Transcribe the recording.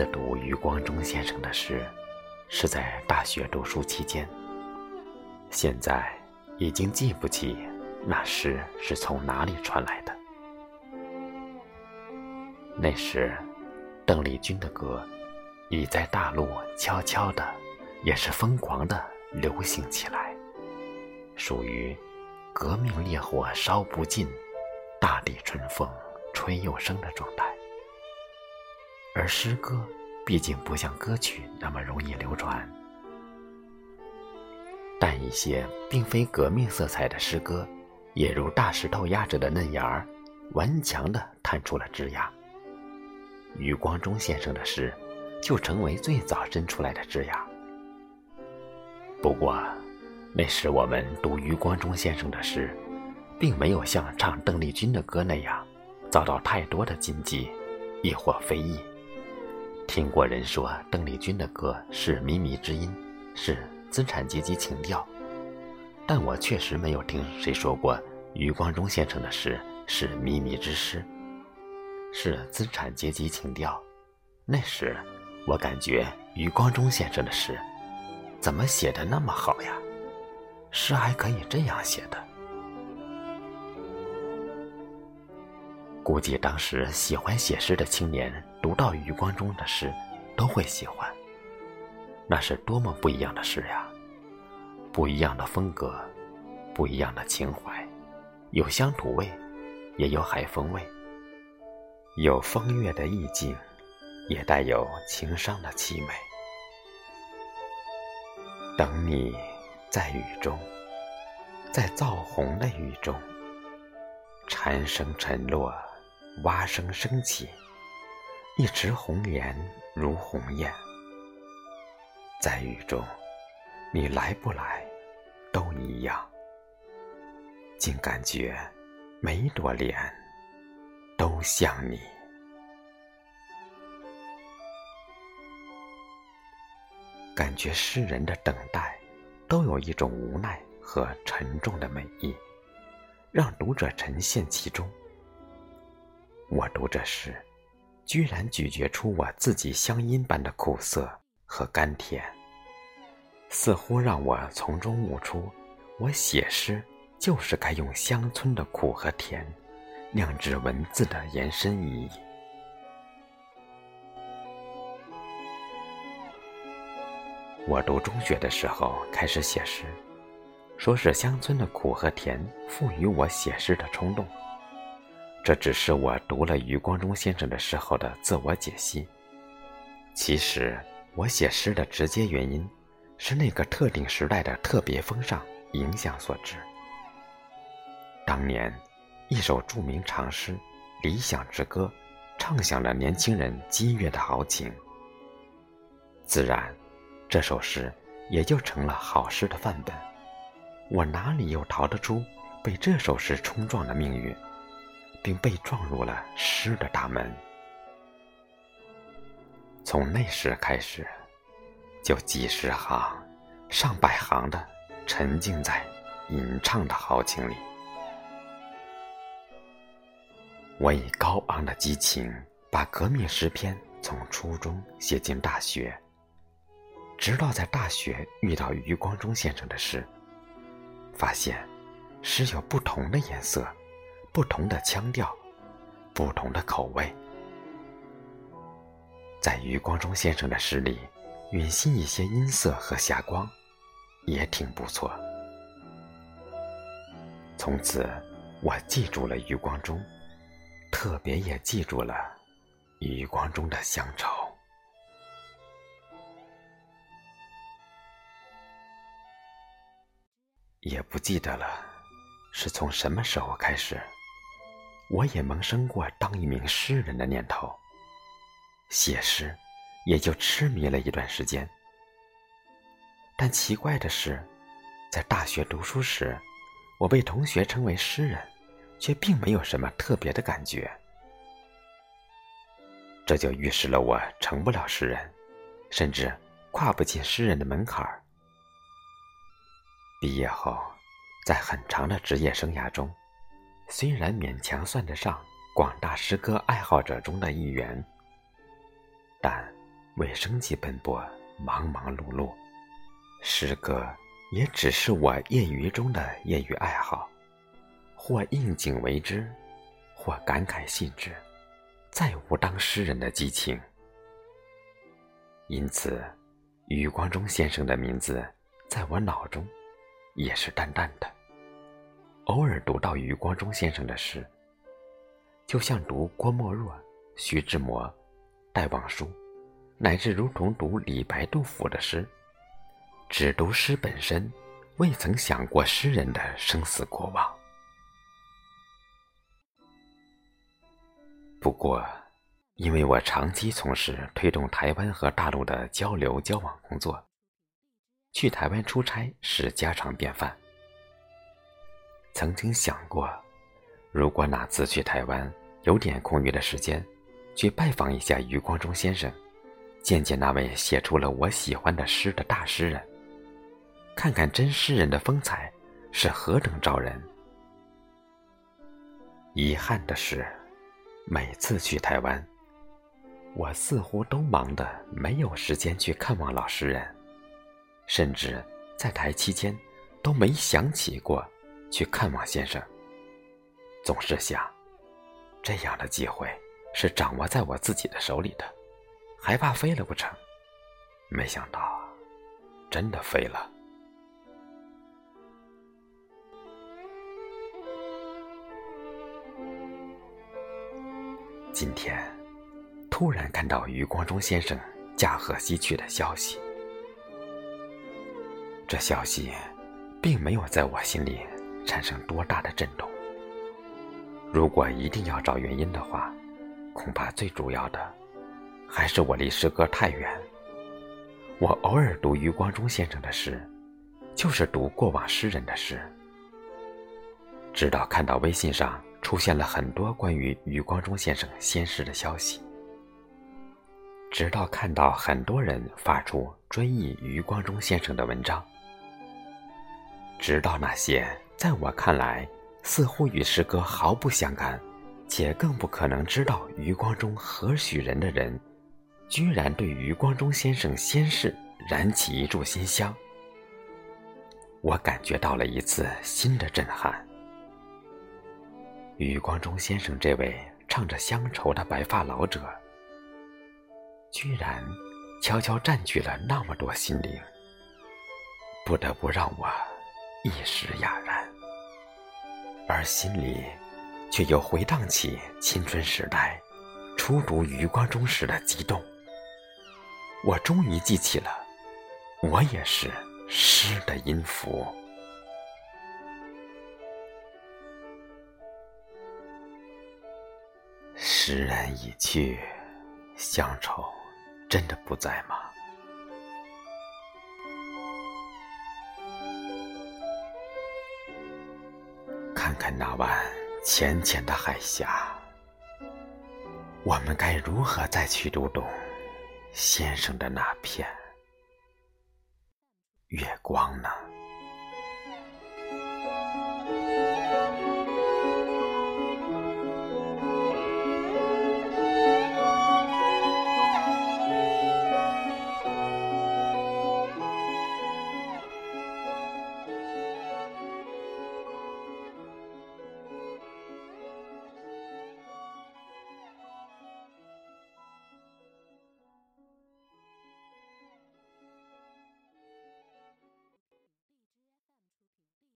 次读余光中先生的诗，是在大学读书期间。现在已经记不起那诗是从哪里传来的。那时，邓丽君的歌已在大陆悄悄的，也是疯狂的流行起来，属于革命烈火烧不尽，大地春风吹又生的状态。而诗歌毕竟不像歌曲那么容易流传，但一些并非革命色彩的诗歌，也如大石头压着的嫩芽儿，顽强地探出了枝桠。余光中先生的诗，就成为最早伸出来的枝桠。不过，那时我们读余光中先生的诗，并没有像唱邓丽君的歌那样，遭到太多的禁忌，亦或非议。听过人说邓丽君的歌是靡靡之音，是资产阶级情调，但我确实没有听谁说过余光中先生的诗是靡靡之诗，是资产阶级情调。那时我感觉余光中先生的诗怎么写的那么好呀？诗还可以这样写的。估计当时喜欢写诗的青年读到余光中的诗，都会喜欢。那是多么不一样的诗呀！不一样的风格，不一样的情怀，有乡土味，也有海风味，有风月的意境，也带有情伤的凄美。等你，在雨中，在燥红的雨中，蝉声沉落。蛙声升起，一池红颜如鸿雁。在雨中，你来不来，都一样。竟感觉每朵莲都像你。感觉诗人的等待，都有一种无奈和沉重的美意，让读者沉陷其中。我读这诗，居然咀嚼出我自己乡音般的苦涩和甘甜，似乎让我从中悟出，我写诗就是该用乡村的苦和甜，酿制文字的延伸意义。我读中学的时候开始写诗，说是乡村的苦和甜赋予我写诗的冲动。这只是我读了余光中先生的时候的自我解析。其实，我写诗的直接原因，是那个特定时代的特别风尚影响所致。当年，一首著名长诗《理想之歌》，唱响了年轻人激越的豪情。自然，这首诗也就成了好诗的范本。我哪里又逃得出被这首诗冲撞的命运？并被撞入了诗的大门。从那时开始，就几十行、上百行的沉浸在吟唱的豪情里。我以高昂的激情，把革命诗篇从初中写进大学，直到在大学遇到余光中先生的诗，发现诗有不同的颜色。不同的腔调，不同的口味，在余光中先生的诗里，允吸一些音色和霞光，也挺不错。从此，我记住了余光中，特别也记住了余光中的乡愁。也不记得了，是从什么时候开始。我也萌生过当一名诗人的念头，写诗也就痴迷了一段时间。但奇怪的是，在大学读书时，我被同学称为诗人，却并没有什么特别的感觉。这就预示了我成不了诗人，甚至跨不进诗人的门槛儿。毕业后，在很长的职业生涯中。虽然勉强算得上广大诗歌爱好者中的一员，但为生计奔波，忙忙碌碌，诗歌也只是我业余中的业余爱好，或应景为之，或感慨兴致，再无当诗人的激情。因此，余光中先生的名字在我脑中也是淡淡的。偶尔读到余光中先生的诗，就像读郭沫若、徐志摩、戴望舒，乃至如同读李白、杜甫的诗，只读诗本身，未曾想过诗人的生死过往。不过，因为我长期从事推动台湾和大陆的交流交往工作，去台湾出差是家常便饭。曾经想过，如果哪次去台湾有点空余的时间，去拜访一下余光中先生，见见那位写出了我喜欢的诗的大诗人，看看真诗人的风采是何等招人。遗憾的是，每次去台湾，我似乎都忙得没有时间去看望老诗人，甚至在台期间都没想起过。去看望先生，总是想，这样的机会是掌握在我自己的手里的，还怕飞了不成？没想到，真的飞了。今天，突然看到余光中先生驾鹤西去的消息，这消息，并没有在我心里。产生多大的震动？如果一定要找原因的话，恐怕最主要的还是我离诗歌太远。我偶尔读余光中先生的诗，就是读过往诗人的诗。直到看到微信上出现了很多关于余光中先生仙逝的消息，直到看到很多人发出追忆余光中先生的文章，直到那些。在我看来，似乎与诗歌毫不相干，且更不可能知道余光中何许人的人，居然对余光中先生仙逝燃起一炷新香。我感觉到了一次新的震撼。余光中先生这位唱着乡愁的白发老者，居然悄悄占据了那么多心灵，不得不让我一时哑然。而心里，却又回荡起青春时代初读余光中时的激动。我终于记起了，我也是诗的音符。诗人已去，乡愁真的不在吗？看看那湾浅浅的海峡，我们该如何再去读懂先生的那片月光呢？